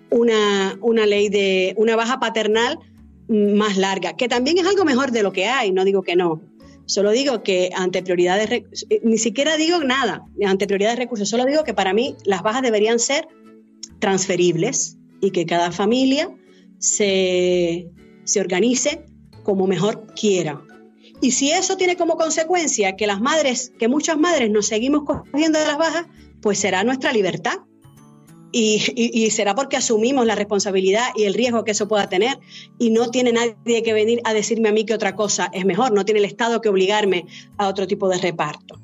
una, una ley de una baja paternal más larga, que también es algo mejor de lo que hay, no digo que no. Solo digo que ante prioridades, ni siquiera digo nada, ante prioridades de recursos, solo digo que para mí las bajas deberían ser transferibles y que cada familia se, se organice como mejor quiera. Y si eso tiene como consecuencia que las madres, que muchas madres nos seguimos cogiendo las bajas, pues será nuestra libertad. Y, será porque asumimos la responsabilidad y el riesgo que eso pueda tener y no tiene nadie que venir a decirme a mí que otra cosa es mejor, no tiene el Estado que obligarme a otro tipo de reparto.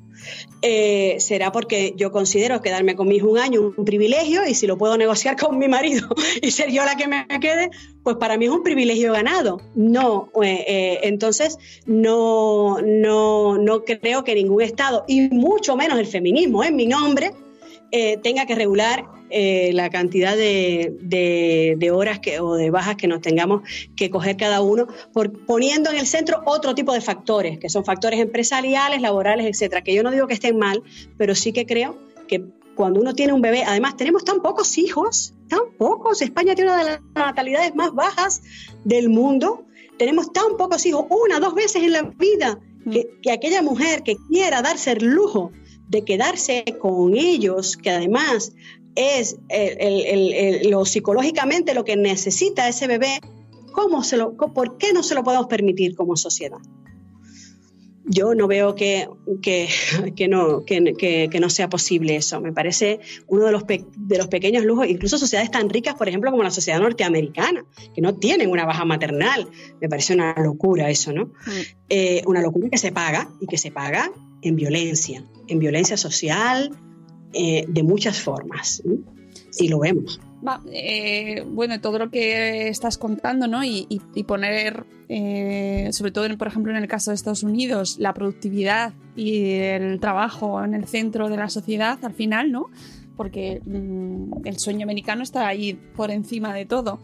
Eh, será porque yo considero quedarme con mi hijo un año un privilegio y si lo puedo negociar con mi marido y ser yo la que me quede, pues para mí es un privilegio ganado. No, eh, eh, entonces no, no, no creo que ningún Estado, y mucho menos el feminismo en mi nombre, tenga que regular eh, la cantidad de, de- de horas que, o de bajas que nos tengamos que coger cada uno, por, poniendo en el centro otro tipo de factores, que son factores empresariales, laborales, etcétera, que yo no digo que estén mal, pero sí que creo que cuando uno tiene un bebé, además tenemos tan pocos hijos, tan pocos, España tiene una de las natalidades más bajas del mundo, tenemos tan pocos hijos, una, dos veces en la vida, que, que aquella mujer que quiera darse el lujo de quedarse con ellos, que además es el- el- el- el- lo psicológicamente lo que necesita ese bebé, ¿cómo se lo, ¿por qué no se lo podemos permitir como sociedad? Yo no veo que, que, que no, que, que- no sea posible eso. Me parece uno de los, pe- de los pequeños lujos, incluso sociedades tan ricas, por ejemplo, como la sociedad norteamericana, que no tienen una baja maternal. Me parece una locura eso, ¿no? Eh, una locura que se paga y que se paga en violencia, en violencia social, eh, de muchas formas. ¿no? Y lo vemos. Va, eh, bueno, todo lo que estás contando, ¿no? Y, y- y poner, eh, sobre todo, en- por ejemplo, en el caso de Estados Unidos, la productividad y el trabajo en el centro de la sociedad, al final, ¿no? Porque mm, el sueño americano está ahí por encima de todo.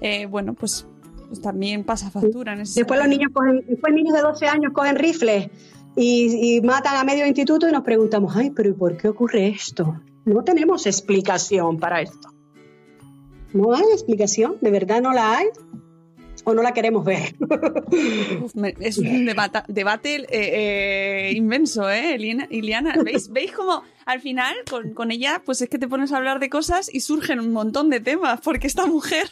Eh, bueno, pues, pues también pasa factura en ese Después los niños cogen, después niños de 12 años cogen rifles y, y matan a medio instituto y nos preguntamos, ay, pero ¿y por qué ocurre esto? No tenemos explicación para esto. No hay explicación, de verdad no la hay o no la queremos ver. Uf, es un debata- debate eh, eh, inmenso, ¿eh, Elina- Iliana? ¿Veis, ¿Veis cómo al final con, con ella, pues es que te pones a hablar de cosas y surgen un montón de temas, porque esta mujer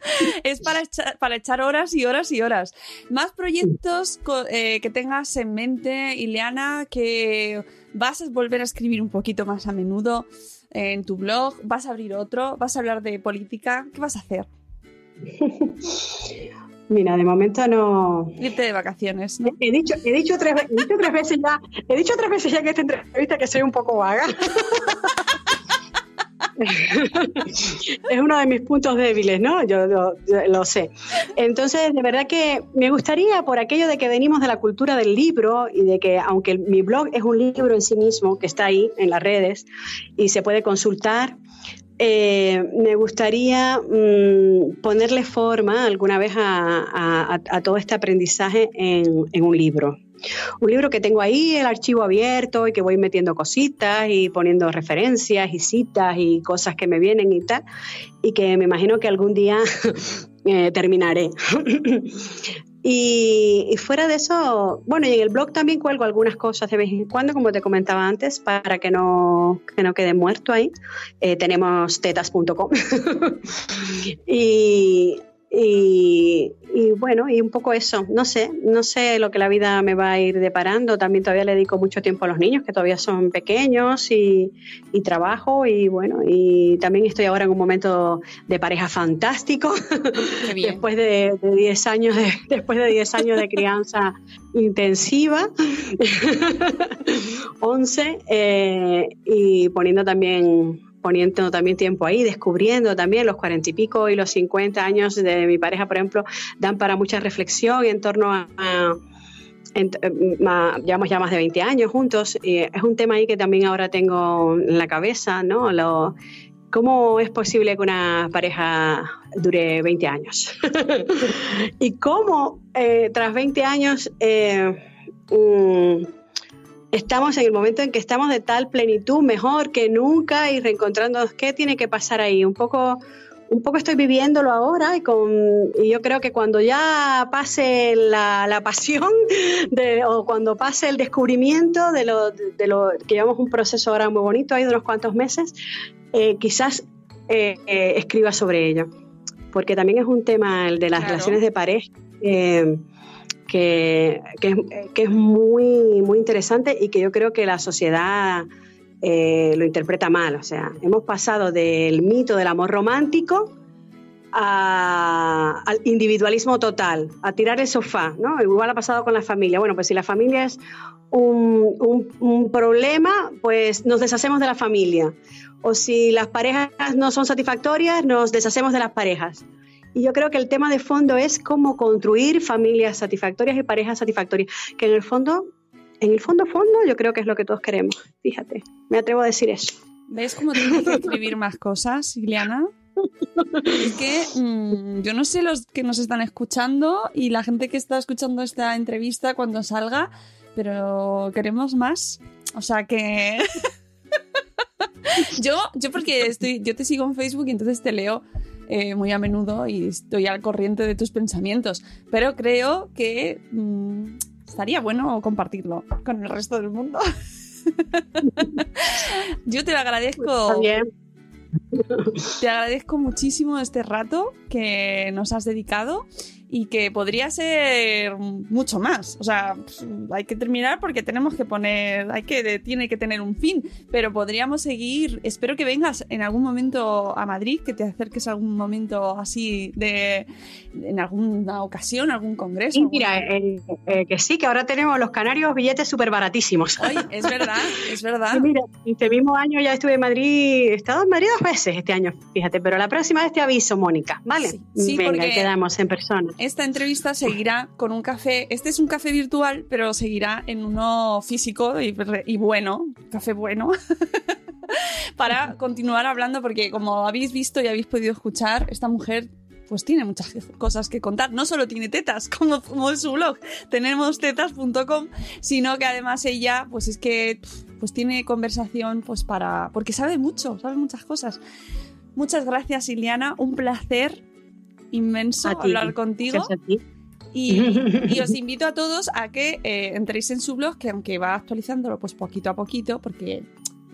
es para echar, para echar horas y horas y horas. Más proyectos eh, que tengas en mente, Ileana, que vas a volver a escribir un poquito más a menudo en tu blog, vas a abrir otro, vas a hablar de política, ¿qué vas a hacer? Mira, de momento no. Irte de vacaciones, ¿no? He dicho, he dicho tres, he dicho tres veces ya, he dicho tres veces ya en esta entrevista que soy un poco vaga. es uno de mis puntos débiles, ¿no? Yo, lo- sé. Entonces, de verdad que me gustaría, por aquello de que venimos de la cultura del libro y de que, aunque mi blog es un libro en sí mismo, que está ahí en las redes y se puede consultar, eh, me gustaría mm, ponerle forma alguna vez a, todo este aprendizaje en, en un libro. Un libro que tengo ahí, el archivo abierto y que voy metiendo cositas y poniendo referencias y citas y cosas que me vienen y tal, y que me imagino que algún día eh, terminaré. Y, fuera de eso, bueno, y en el blog también cuelgo algunas cosas de vez en cuando, como te comentaba antes, para que no, que no quede muerto ahí. Eh, tenemos tetas.com. y, y, y bueno, y un poco eso, no sé, no sé lo que la vida me va a ir deparando. También todavía le dedico mucho tiempo a los niños, que todavía son pequeños, y, y trabajo, y bueno, y también estoy ahora en un momento de pareja fantástico, Qué bien. después de, de 10 años de, después de 10 años de crianza intensiva, 11, eh, y poniendo también poniendo también tiempo ahí, descubriendo también los cuarenta y pico y los 50 años de mi pareja, por ejemplo, dan para mucha reflexión en torno a, a- llevamos ya más de 20 años juntos y es un tema ahí que también ahora tengo en la cabeza, ¿no? ¿Cómo es posible que una pareja dure 20 años? y cómo eh, tras 20 años eh, mm, estamos en el momento en que estamos de tal plenitud, mejor que nunca y reencontrándonos. ¿Qué tiene que pasar ahí? Un poco, un poco estoy viviéndolo ahora y, con, y yo creo que cuando ya pase la, la pasión de- o cuando pase el descubrimiento de lo, de lo que llevamos un proceso ahora muy bonito ahí de unos cuantos meses, eh, quizás eh, eh, escriba sobre ello. Porque también es un tema el de las Claro. relaciones de pareja. Que, que es, muy, muy interesante y que yo creo que la sociedad eh, lo interpreta mal. O sea, hemos pasado del mito del amor romántico a- al individualismo total, a tirar el sofá, ¿no? Igual ha pasado con la familia. Bueno, pues si la familia es un- un problema, pues nos deshacemos de la familia. O si las parejas no son satisfactorias, nos deshacemos de las parejas. Y yo creo que el tema de fondo es cómo construir familias satisfactorias y parejas satisfactorias, que en el fondo, en el fondo, fondo, yo creo que es lo que todos queremos. Fíjate, me atrevo a decir eso. ¿Ves cómo tienes que escribir más cosas, Ileana? Es que mm, yo no sé los que nos están escuchando y la gente que está escuchando esta entrevista cuando salga, pero queremos más. O sea que. yo, yo porque estoy, yo te sigo en Facebook y entonces te leo eh, muy a menudo y estoy al corriente de tus pensamientos. Pero creo que mm, estaría bueno compartirlo con el resto del mundo. yo te lo agradezco. Está bien. Te agradezco muchísimo este rato que nos has dedicado y que podría ser mucho más. O sea, pues, hay que terminar porque tenemos que poner, hay que, tiene que tener un fin, pero podríamos seguir. Espero que vengas en algún momento a Madrid, que te acerques algún momento así de, en alguna ocasión, algún congreso. Y mira, eh, eh, que sí, que ahora tenemos los canarios billetes súper baratísimos. Es verdad, es verdad. Y mira, este mismo año ya estuve en Madrid, he estado en Madrid dos veces este año, fíjate, pero la próxima vez te aviso, Mónica, ¿vale? Sí, sí, Venga, porque- quedamos en persona. Esta entrevista seguirá con un café. Este es un café virtual, pero seguirá en uno físico y, bueno, café bueno, para continuar hablando, porque como habéis visto y habéis podido escuchar, esta mujer pues tiene muchas cosas que contar. No solo tiene tetas, como, como es su blog, tenemos tetas.com, sino que además ella, pues es que pues tiene conversación pues para. porque sabe mucho, sabe muchas cosas. Muchas gracias, Iliana. Un placer inmenso A ti. hablar contigo. Y, y os invito a todos a que eh, entréis en su blog, que aunque va actualizándolo pues poquito a poquito, porque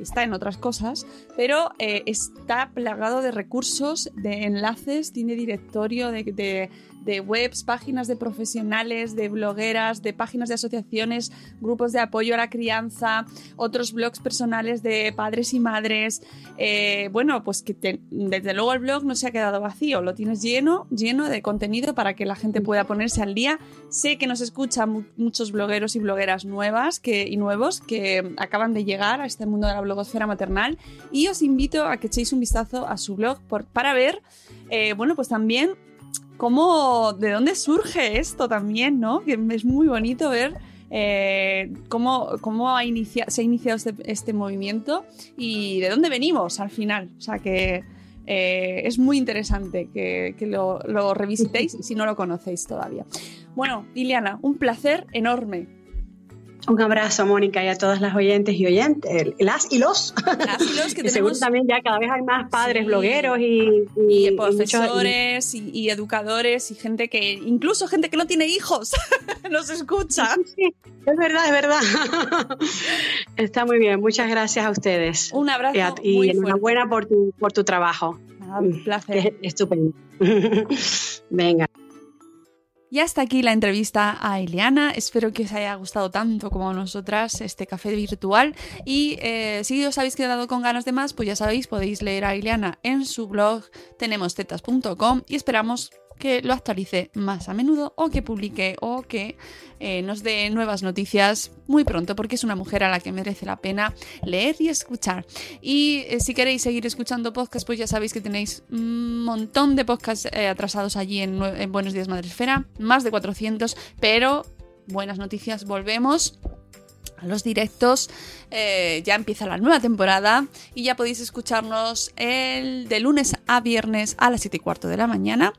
está en otras cosas, pero eh, está plagado de recursos, de enlaces, tiene directorio de, de- de webs, páginas de profesionales, de blogueras, de páginas de asociaciones, grupos de apoyo a la crianza, otros blogs personales de padres y madres. Eh, bueno, pues que desde luego el blog no se ha quedado vacío, lo tienes lleno, lleno de contenido para que la gente pueda ponerse al día. Sé que nos escuchan mu- muchos blogueros y blogueras nuevas que, y nuevos que acaban de llegar a este mundo de la blogosfera maternal y os invito a que echéis un vistazo a su blog para ver, eh, bueno, pues también cómo, de dónde surge esto también, ¿no? Que es muy bonito ver eh, cómo, cómo se ha iniciado este, este movimiento y de dónde venimos al final. O sea que Eh, es muy interesante que, que lo, lo revisitéis si no lo conocéis todavía. Bueno, Liliana, un placer enorme. Un abrazo, Mónica, y a todas las oyentes y oyentes, las y los. Las y los que Y seguro tenemos- también ya cada vez hay más padres Sí. blogueros y, y profesores y, y educadores y gente que, incluso gente que no tiene hijos, nos escucha. Sí, es verdad, es verdad. Está muy bien. Muchas gracias a ustedes. Un abrazo Y, a- muy enhorabuena por tu, por tu trabajo. Nada, un placer. Es estupendo. Venga. Y hasta aquí la entrevista a Ileana. Espero que os haya gustado tanto como a nosotras este café virtual. Y eh, si os habéis quedado con ganas de más, pues ya sabéis, podéis leer a Ileana en su blog tenemostetas.com y esperamos que lo actualice más a menudo o que publique o que eh, nos dé nuevas noticias muy pronto porque es una mujer a la que merece la pena leer y escuchar. Y eh, si queréis seguir escuchando podcasts, pues ya sabéis que tenéis un montón de podcasts eh, atrasados allí en, Buenos Días Madresfera, más de 400, pero buenas noticias, volvemos a los directos. Ya empieza la nueva temporada y ya podéis escucharnos el de lunes a viernes a las 7 y cuarto de la mañana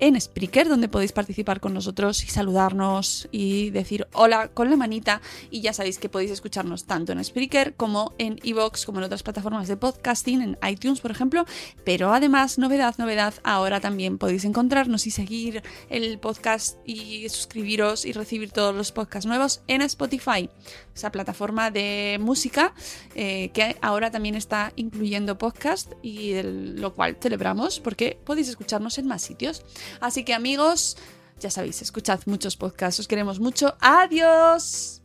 en Spreaker, donde podéis participar con nosotros y saludarnos y decir hola con la manita. Y ya sabéis que podéis escucharnos tanto en Spreaker como en Evox, como en otras plataformas de podcasting, en iTunes, por ejemplo. Pero además, novedad, novedad, ahora también podéis encontrarnos y seguir el podcast y suscribiros y recibir todos los podcasts nuevos en Spotify, esa plataforma de música eh, que ahora también está incluyendo podcast y lo cual celebramos porque podéis escucharnos en más sitios. Así que amigos, ya sabéis, escuchad muchos podcasts, os queremos mucho. Adiós.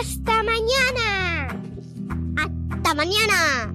¡Hasta mañana! ¡Hasta mañana!